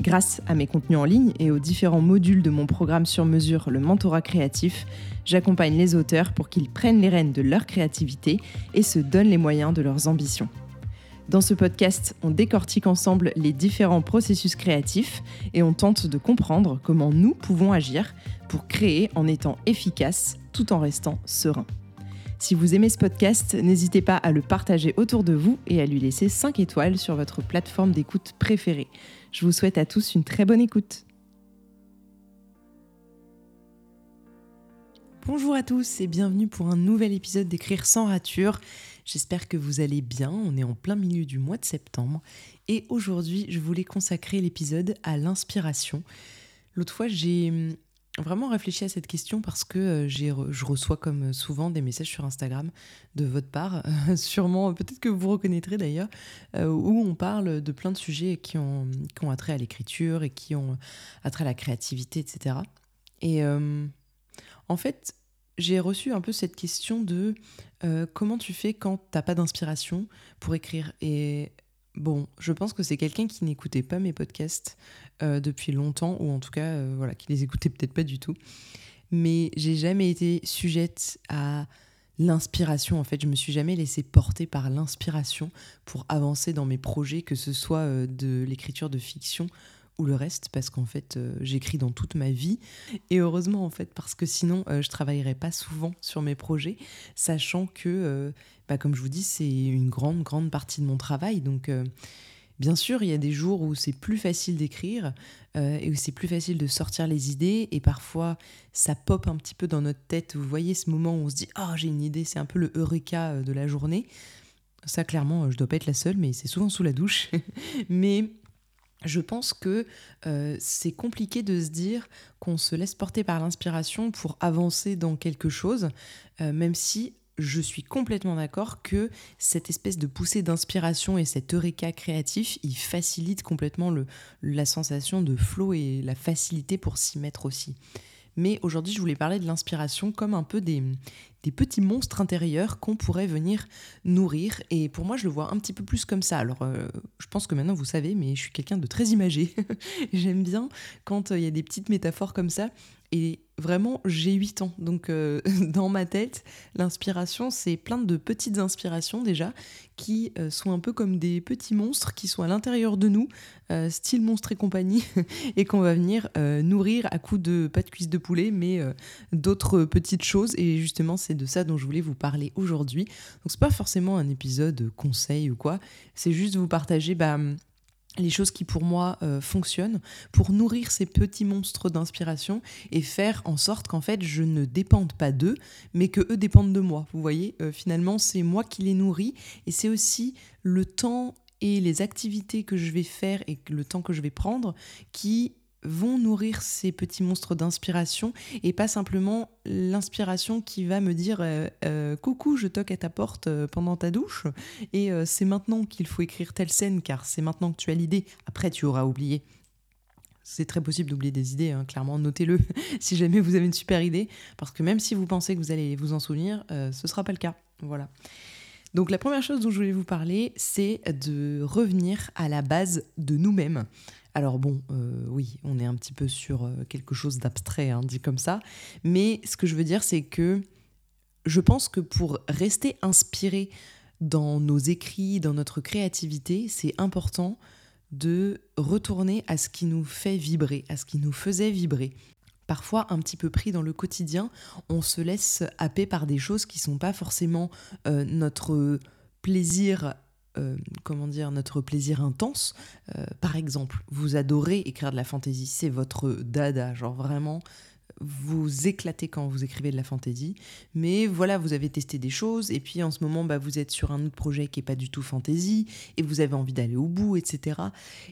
Grâce à mes contenus en ligne et aux différents modules de mon programme sur mesure, le mentorat créatif, j'accompagne les auteurs pour qu'ils prennent les rênes de leur créativité et se donnent les moyens de leurs ambitions. Dans ce podcast, on décortique ensemble les différents processus créatifs et on tente de comprendre comment nous pouvons agir pour créer en étant efficace tout en restant serein. Si vous aimez ce podcast, n'hésitez pas à le partager autour de vous et à lui laisser 5 étoiles sur votre plateforme d'écoute préférée. Je vous souhaite à tous une très bonne écoute. Bonjour à tous et bienvenue pour un nouvel épisode d'Écrire sans rature. J'espère que vous allez bien, on est en plein milieu du mois de septembre et aujourd'hui je voulais consacrer l'épisode à l'inspiration. L'autre fois j'ai vraiment réfléchi à cette question parce que euh, je reçois comme souvent des messages sur Instagram de votre part, sûrement, peut-être que vous reconnaîtrez d'ailleurs, euh, où on parle de plein de sujets qui ont, qui ont attrait à l'écriture et qui ont attrait à la créativité, etc. Et euh, en fait, j'ai reçu un peu cette question de comment tu fais quand t'as pas d'inspiration pour écrire? Et Bon, je pense que c'est quelqu'un qui n'écoutait pas mes podcasts euh, depuis longtemps, ou en tout cas, euh, voilà, qui les écoutait peut-être pas du tout. Mais j'ai jamais été sujette à l'inspiration. En fait, je me suis jamais laissée porter par l'inspiration pour avancer dans mes projets, que ce soit euh, de l'écriture de fiction ou le reste, parce qu'en fait, j'écris dans toute ma vie. Et heureusement, en fait, parce que sinon, je travaillerais pas souvent sur mes projets, sachant que bah, comme je vous dis, c'est une grande, grande partie de mon travail. Donc, euh, bien sûr, il y a des jours où c'est plus facile d'écrire euh, et où c'est plus facile de sortir les idées. Et parfois, ça pop un petit peu dans notre tête. Vous voyez ce moment où on se dit Oh, j'ai une idée, c'est un peu le eureka euh, de la journée. Ça, clairement, je dois pas être la seule, mais c'est souvent sous la douche. mais je pense que c'est compliqué de se dire qu'on se laisse porter par l'inspiration pour avancer dans quelque chose, même si je suis complètement d'accord que cette espèce de poussée d'inspiration et cet eureka créatif, il facilite complètement la sensation de flow et la facilité pour s'y mettre aussi. Mais aujourd'hui, je voulais parler de l'inspiration comme un peu des, des petits monstres intérieurs qu'on pourrait venir nourrir. Et pour moi, je le vois un petit peu plus comme ça. Alors, euh, je pense que maintenant, vous savez, mais je suis quelqu'un de très imagé. J'aime bien quand euh, il y a des petites métaphores comme ça. Et vraiment, j'ai 8 ans. Donc, euh, dans ma tête, l'inspiration, c'est plein de petites inspirations déjà, qui euh, sont un peu comme des petits monstres qui sont à l'intérieur de nous, euh, style monstre et compagnie, et qu'on va venir nourrir à coups de pas de cuisse de poulet, mais d'autres petites choses. Et justement, c'est de ça dont je voulais vous parler aujourd'hui. Donc, c'est pas forcément un épisode conseil ou quoi, c'est juste vous partager. Bah, les choses qui pour moi euh, fonctionnent pour nourrir ces petits monstres d'inspiration et faire en sorte qu'en fait je ne dépende pas d'eux mais que eux dépendent de moi. Vous voyez euh, finalement c'est moi qui les nourris et c'est aussi le temps et les activités que je vais faire et le temps que je vais prendre qui vont nourrir ces petits monstres d'inspiration et pas simplement l'inspiration qui va me dire euh, euh, coucou je toque à ta porte euh, pendant ta douche et c'est maintenant qu'il faut écrire telle scène car c'est maintenant que tu as l'idée après tu auras oublié c'est très possible d'oublier des idées, hein, clairement, notez-le si jamais vous avez une super idée, parce que même si vous pensez que vous allez vous en souvenir, ce ne sera pas le cas. Voilà. Donc la première chose dont je voulais vous parler, c'est de revenir à la base de nous-mêmes. Alors bon, euh, oui, on est un petit peu sur euh, quelque chose d'abstrait, hein, dit comme ça. Mais ce que je veux dire, c'est que je pense que pour rester inspiré dans nos écrits, dans notre créativité, c'est important de retourner à ce qui nous fait vibrer, à ce qui nous faisait vibrer. Parfois, un petit peu pris dans le quotidien, on se laisse happer par des choses qui ne sont pas forcément euh, notre plaisir euh, comment dire, notre plaisir intense. Euh, par exemple, vous adorez écrire de la fantaisie, c'est votre dada, genre vraiment, vous éclatez quand vous écrivez de la fantaisie. Mais voilà, vous avez testé des choses, et puis en ce moment, bah, vous êtes sur un autre projet qui n'est pas du tout fantaisie, et vous avez envie d'aller au bout, etc.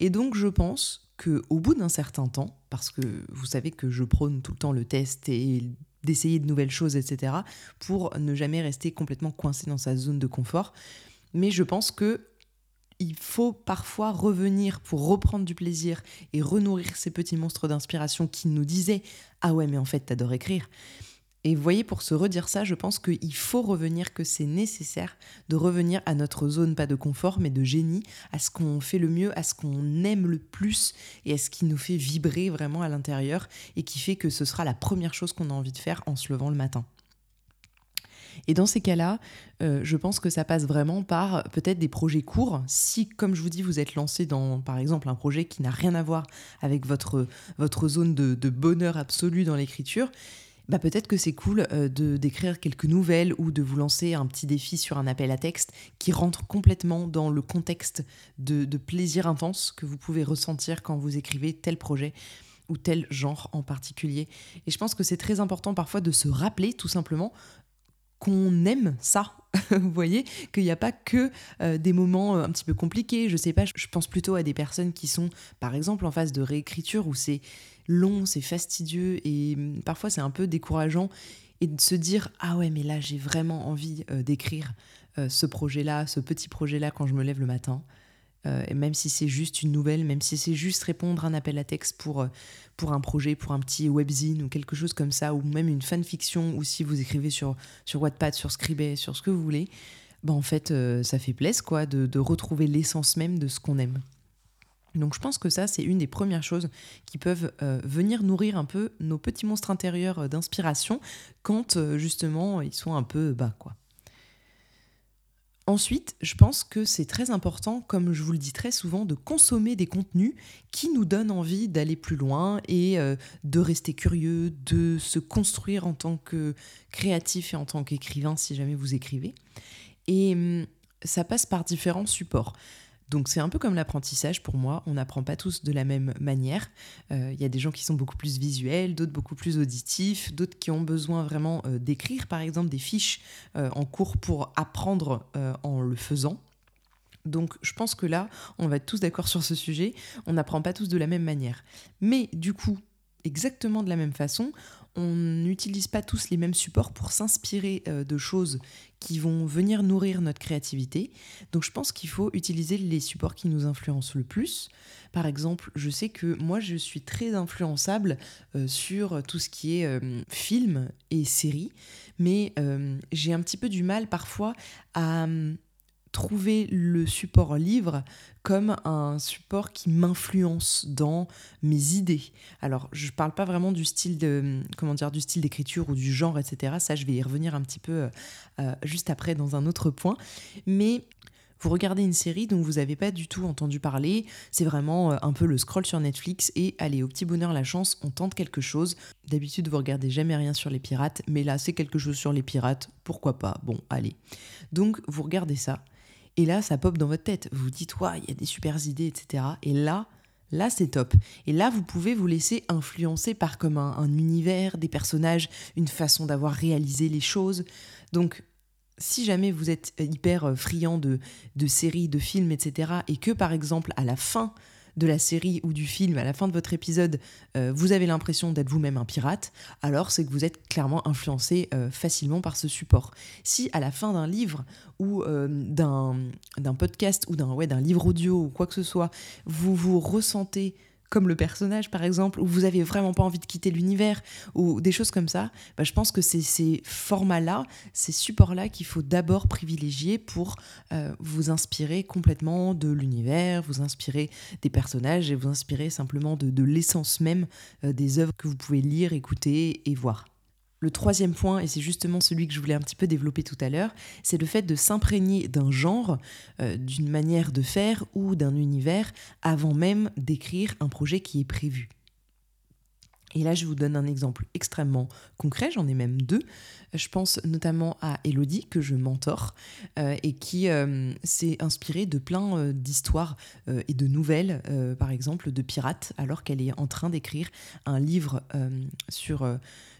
Et donc, je pense que au bout d'un certain temps, parce que vous savez que je prône tout le temps le test et d'essayer de nouvelles choses, etc., pour ne jamais rester complètement coincé dans sa zone de confort. Mais je pense que il faut parfois revenir pour reprendre du plaisir et renourrir ces petits monstres d'inspiration qui nous disaient Ah ouais, mais en fait, t'adores écrire. Et vous voyez, pour se redire ça, je pense qu'il faut revenir, que c'est nécessaire de revenir à notre zone, pas de confort, mais de génie, à ce qu'on fait le mieux, à ce qu'on aime le plus et à ce qui nous fait vibrer vraiment à l'intérieur et qui fait que ce sera la première chose qu'on a envie de faire en se levant le matin. Et dans ces cas-là, euh, je pense que ça passe vraiment par peut-être des projets courts. Si, comme je vous dis, vous êtes lancé dans, par exemple, un projet qui n'a rien à voir avec votre, votre zone de, bonheur absolu dans l'écriture, bah peut-être que c'est cool euh, de d'écrire quelques nouvelles ou de vous lancer un petit défi sur un appel à texte qui rentre complètement dans le contexte de plaisir intense que vous pouvez ressentir quand vous écrivez tel projet ou tel genre en particulier. Et je pense que c'est très important parfois de se rappeler tout simplement qu'on aime ça. Vous voyez qu'il n'y a pas que euh, des moments euh, un petit peu compliqués. Je sais pas, je pense plutôt à des personnes qui sont, par exemple, en phase de réécriture où c'est long, c'est fastidieux et hum, parfois c'est un peu décourageant. Et de se dire ah ouais mais là j'ai vraiment envie euh, d'écrire ce projet-là, ce petit projet-là quand je me lève le matin. Euh, même si c'est juste une nouvelle, même si c'est juste répondre à un appel à texte pour, euh, pour un projet, pour un petit webzine ou quelque chose comme ça, ou même une fanfiction, ou si vous écrivez sur, sur Wattpad, sur Scribd, sur ce que vous voulez, ben en fait, euh, ça fait plaisir quoi, de, de retrouver l'essence même de ce qu'on aime. Donc je pense que ça, c'est une des premières choses qui peuvent venir nourrir un peu nos petits monstres intérieurs d'inspiration quand justement ils sont un peu bas. quoi. Ensuite, je pense que c'est très important, comme je vous le dis très souvent, de consommer des contenus qui nous donnent envie d'aller plus loin et euh, de rester curieux, de se construire en tant que créatif et en tant qu'écrivain si jamais vous écrivez. Et hum, ça passe par différents supports. Donc c'est un peu comme l'apprentissage pour moi, on n'apprend pas tous de la même manière. Euh, il y a des gens qui sont beaucoup plus visuels, d'autres beaucoup plus auditifs, d'autres qui ont besoin vraiment euh, d'écrire par exemple des fiches euh, en cours pour apprendre en le faisant. Donc je pense que là, on va être tous d'accord sur ce sujet, on n'apprend pas tous de la même manière. Mais du coup, exactement de la même façon, on n'utilise pas tous les mêmes supports pour s'inspirer euh, de choses qui vont venir nourrir notre créativité. Donc je pense qu'il faut utiliser les supports qui nous influencent le plus. Par exemple, je sais que moi je suis très influençable euh, sur tout ce qui est euh, film et séries, mais j'ai un petit peu du mal parfois à trouver le support livre comme un support qui m'influence dans mes idées. Alors, je parle pas vraiment du style de comment dire du style d'écriture ou du genre, etc. Ça, je vais y revenir un petit peu euh, euh, juste après dans un autre point. Mais vous regardez une série dont vous n'avez pas du tout entendu parler, c'est vraiment euh, un peu le scroll sur Netflix et allez, au petit bonheur la chance, on tente quelque chose. D'habitude, vous regardez jamais rien sur les pirates, mais là, c'est quelque chose sur les pirates, pourquoi pas? Bon, allez. Donc, vous regardez ça et là, ça pop dans votre tête. Vous dites, il y a des super idées, etc. Et là, là, c'est top. Et là, vous pouvez vous laisser influencer par comme un, univers, des personnages, une façon d'avoir réalisé les choses. Donc, si jamais vous êtes hyper euh, friand de, de séries, de films, etc., et que par exemple, à la fin de la série ou du film, à la fin de votre épisode, euh, vous avez l'impression d'être vous-même un pirate, alors c'est que vous êtes clairement influencé euh, facilement par ce support. Si à la fin d'un livre ou euh, d'un podcast ou d'un livre audio ou quoi que ce soit, vous vous ressentez comme le personnage par exemple, où vous avez vraiment pas envie de quitter l'univers, ou des choses comme ça, bah, je pense que c'est ces formats-là, ces supports-là qu'il faut d'abord privilégier pour euh, vous inspirer complètement de l'univers, vous inspirer des personnages et vous inspirer simplement de, l'essence même euh, des œuvres que vous pouvez lire, écouter et voir. Le troisième point, et c'est justement celui que je voulais un petit peu développer tout à l'heure, c'est le fait de s'imprégner d'un genre, euh, d'une manière de faire ou d'un univers avant même d'écrire un projet qui est prévu. Et là, je vous donne un exemple extrêmement concret, j'en ai même deux. Je pense notamment à Elodie, que je mentor, euh, et qui euh, s'est inspirée de plein d'histoires et de nouvelles, par exemple, de pirates, alors qu'elle est en train d'écrire un livre sur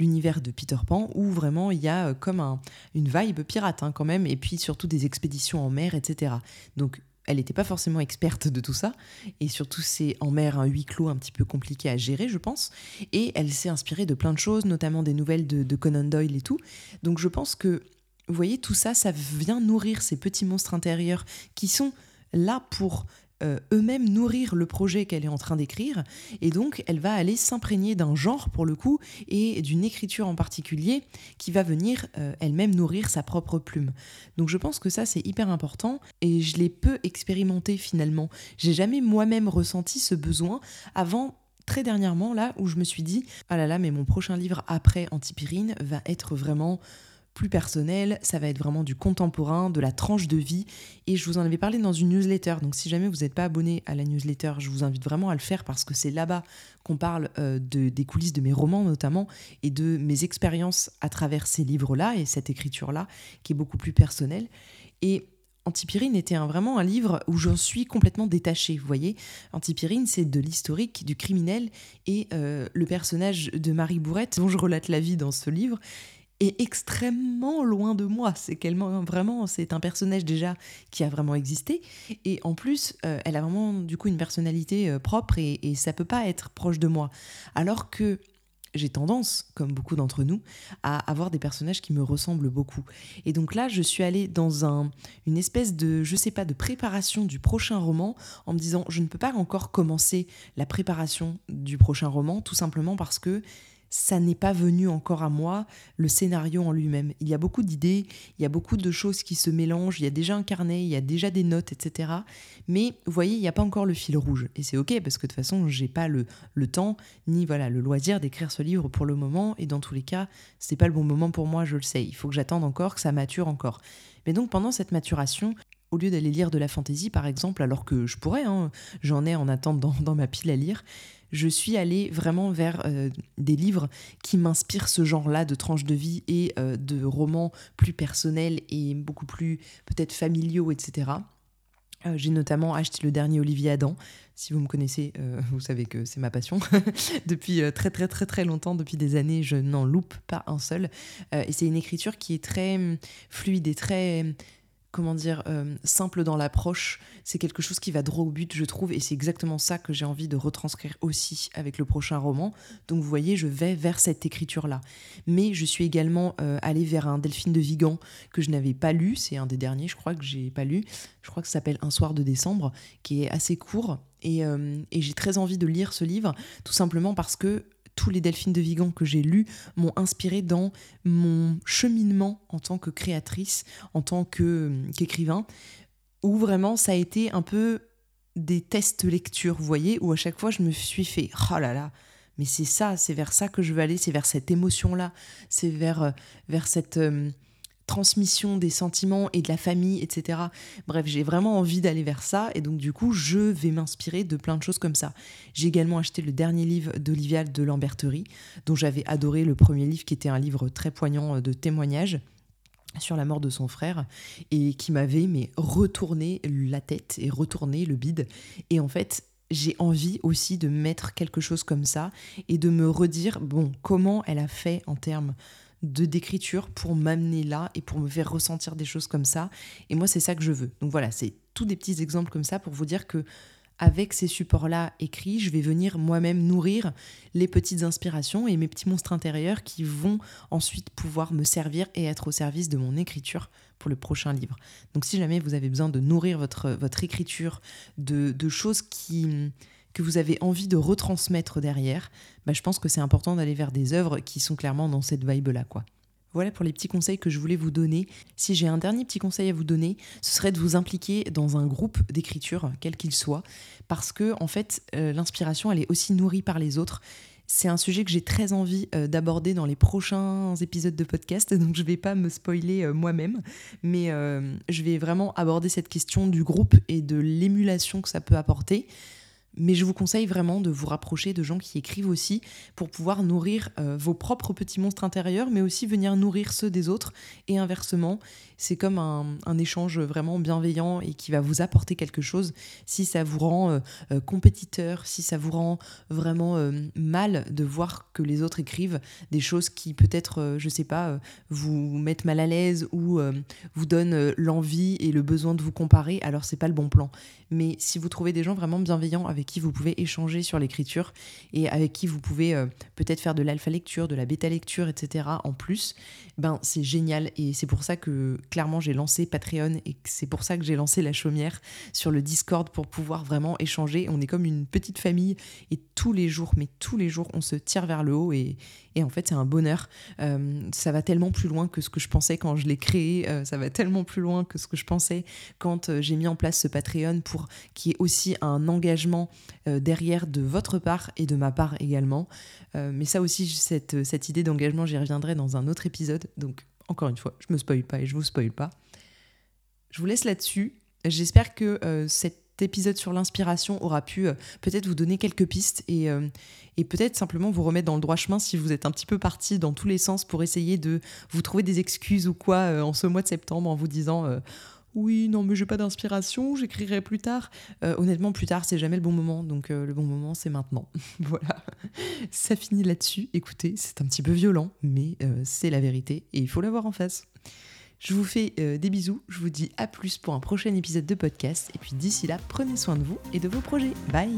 l'univers de Peter Pan, où vraiment il y a euh, comme un, une vibe pirate hein, quand même, et puis surtout des expéditions en mer, etc. Donc elle n'était pas forcément experte de tout ça, et surtout c'est en mer un huis clos un petit peu compliqué à gérer, je pense, et elle s'est inspirée de plein de choses, notamment des nouvelles de, Conan Doyle et tout. Donc je pense que, vous voyez, tout ça, ça vient nourrir ces petits monstres intérieurs qui sont là pour eux-mêmes nourrir le projet qu'elle est en train d'écrire. Et donc, elle va aller s'imprégner d'un genre, pour le coup, et d'une écriture en particulier qui va venir euh, elle-même nourrir sa propre plume. Donc, je pense que ça, c'est hyper important et je l'ai peu expérimenté finalement. J'ai jamais moi-même ressenti ce besoin avant très dernièrement, là, où je me suis dit, ah là là, mais mon prochain livre après Antipyrine va être vraiment plus personnel, ça va être vraiment du contemporain, de la tranche de vie. Et je vous en avais parlé dans une newsletter. Donc si jamais vous n'êtes pas abonné à la newsletter, je vous invite vraiment à le faire parce que c'est là-bas qu'on parle euh, de, des coulisses de mes romans notamment et de mes expériences à travers ces livres-là et cette écriture-là qui est beaucoup plus personnelle. Et Antipyrine était vraiment un livre où j'en suis complètement détachée, vous voyez. Antipyrine, c'est de l'historique, du criminel, et euh, le personnage de Marie Bourrette, dont je relate la vie dans ce livre, est extrêmement loin de moi. C'est vraiment, c'est un personnage déjà qui a vraiment existé. Et en plus, euh, elle a vraiment du coup une personnalité euh, propre et, et ça peut pas être proche de moi. Alors que j'ai tendance, comme beaucoup d'entre nous, à avoir des personnages qui me ressemblent beaucoup. Et donc là, je suis allée dans un, une espèce de, je sais pas, de préparation du prochain roman en me disant, je ne peux pas encore commencer la préparation du prochain roman, tout simplement parce que ça n'est pas venu encore à moi, le scénario en lui-même. Il y a beaucoup d'idées, il y a beaucoup de choses qui se mélangent, il y a déjà un carnet, il y a déjà des notes, etc. Mais vous voyez, il n'y a pas encore le fil rouge. Et c'est ok, parce que de toute façon, j'ai pas le, le temps, ni voilà le loisir d'écrire ce livre pour le moment. Et dans tous les cas, c'est pas le bon moment pour moi, je le sais. Il faut que j'attende encore, que ça mature encore. Mais donc pendant cette maturation, au lieu d'aller lire de la fantaisie, par exemple, alors que je pourrais, hein, j'en ai en attente dans, dans ma pile à lire, je suis allée vraiment vers euh, des livres qui m'inspirent ce genre-là de tranches de vie et euh, de romans plus personnels et beaucoup plus peut-être familiaux, etc. Euh, j'ai notamment acheté le dernier Olivier Adam. Si vous me connaissez, vous savez que c'est ma passion. depuis très très très très longtemps, depuis des années, je n'en loupe pas un seul. et c'est une écriture qui est très hum, fluide et très comment dire, euh, simple dans l'approche. C'est quelque chose qui va droit au but, je trouve, et c'est exactement ça que j'ai envie de retranscrire aussi avec le prochain roman. Donc vous voyez, je vais vers cette écriture-là. Mais je suis également euh, allée vers un Delphine de Vigan que je n'avais pas lu, c'est un des derniers, je crois que j'ai pas lu. Je crois que ça s'appelle Un soir de décembre, qui est assez court. Et, euh, et j'ai très envie de lire ce livre, tout simplement parce que tous les Delphines de Vigan que j'ai lus m'ont inspiré dans mon cheminement en tant que créatrice, en tant qu'écrivain, où vraiment ça a été un peu des tests lecture, vous voyez, où à chaque fois je me suis fait oh là là, mais c'est ça, c'est vers ça que je veux aller, c'est vers cette émotion-là, c'est vers, euh, vers cette. Transmission des sentiments et de la famille, etc. Bref, j'ai vraiment envie d'aller vers ça et donc du coup, je vais m'inspirer de plein de choses comme ça. J'ai également acheté le dernier livre d'Olivia de Lamberterie, dont j'avais adoré le premier livre qui était un livre très poignant euh, de témoignages sur la mort de son frère et qui m'avait mais retourné la tête et retourné le bide et en fait j'ai envie aussi de mettre quelque chose comme ça et de me redire bon comment elle a fait en termes de d'écriture pour m'amener là et pour me faire ressentir des choses comme ça. Et moi, c'est ça que je veux. Donc voilà, c'est tous des petits exemples comme ça pour vous dire que avec ces supports-là écrits, je vais venir moi-même nourrir les petites inspirations et mes petits monstres intérieurs qui vont ensuite pouvoir me servir et être au service de mon écriture pour le prochain livre. Donc si jamais vous avez besoin de nourrir votre, votre écriture de, de choses qui que vous avez envie de retransmettre derrière, bah, je pense que c'est important d'aller vers des œuvres qui sont clairement dans cette vibe-là. Voilà pour les petits conseils que je voulais vous donner. Si j'ai un dernier petit conseil à vous donner, ce serait de vous impliquer dans un groupe d'écriture, quel qu'il soit, parce que en fait, euh, l'inspiration, elle est aussi nourrie par les autres. C'est un sujet que j'ai très envie euh, d'aborder dans les prochains épisodes de podcast, donc je ne vais pas me spoiler euh, moi-même, mais je vais vraiment aborder cette question du groupe et de l'émulation que ça peut apporter mais je vous conseille vraiment de vous rapprocher de gens qui écrivent aussi pour pouvoir nourrir vos propres petits monstres intérieurs, mais aussi venir nourrir ceux des autres et inversement. C'est comme un, échange vraiment bienveillant et qui va vous apporter quelque chose si ça vous rend compétiteur, si ça vous rend vraiment mal de voir que les autres écrivent des choses qui peut-être, je sais pas, vous mettent mal à l'aise ou vous donnent l'envie et le besoin de vous comparer, alors c'est pas le bon plan. Mais si vous trouvez des gens vraiment bienveillants avec vous pouvez échanger sur l'écriture et avec qui vous pouvez euh, peut-être faire de l'alpha lecture, de la bêta lecture, etc. en plus, ben c'est génial. Et c'est pour ça que clairement j'ai lancé Patreon et c'est pour ça que j'ai lancé la chaumière sur le Discord pour pouvoir vraiment échanger. On est comme une petite famille et tous les jours, mais tous les jours, on se tire vers le haut et, et en fait c'est un bonheur. Euh, ça va tellement plus loin que ce que je pensais quand je l'ai créé. Euh, ça va tellement plus loin que ce que je pensais quand j'ai mis en place ce Patreon pour qui est aussi un engagement euh, derrière de votre part et de ma part également. Euh, mais ça aussi, cette, cette idée d'engagement, j'y reviendrai dans un autre épisode. Donc, encore une fois, je me spoil pas et je vous spoil pas. Je vous laisse là-dessus. J'espère que euh, cet épisode sur l'inspiration aura pu peut-être vous donner quelques pistes et, et peut-être simplement vous remettre dans le droit chemin si vous êtes un petit peu parti dans tous les sens pour essayer de vous trouver des excuses ou quoi en ce mois de septembre en vous disant oui, non, mais j'ai pas d'inspiration, j'écrirai plus tard. Euh, honnêtement, plus tard, c'est jamais le bon moment, donc euh, le bon moment, c'est maintenant. voilà, ça finit là-dessus. Écoutez, c'est un petit peu violent, mais euh, c'est la vérité et il faut l'avoir en face. Je vous fais des bisous, je vous dis à plus pour un prochain épisode de podcast, et puis d'ici là, prenez soin de vous et de vos projets. Bye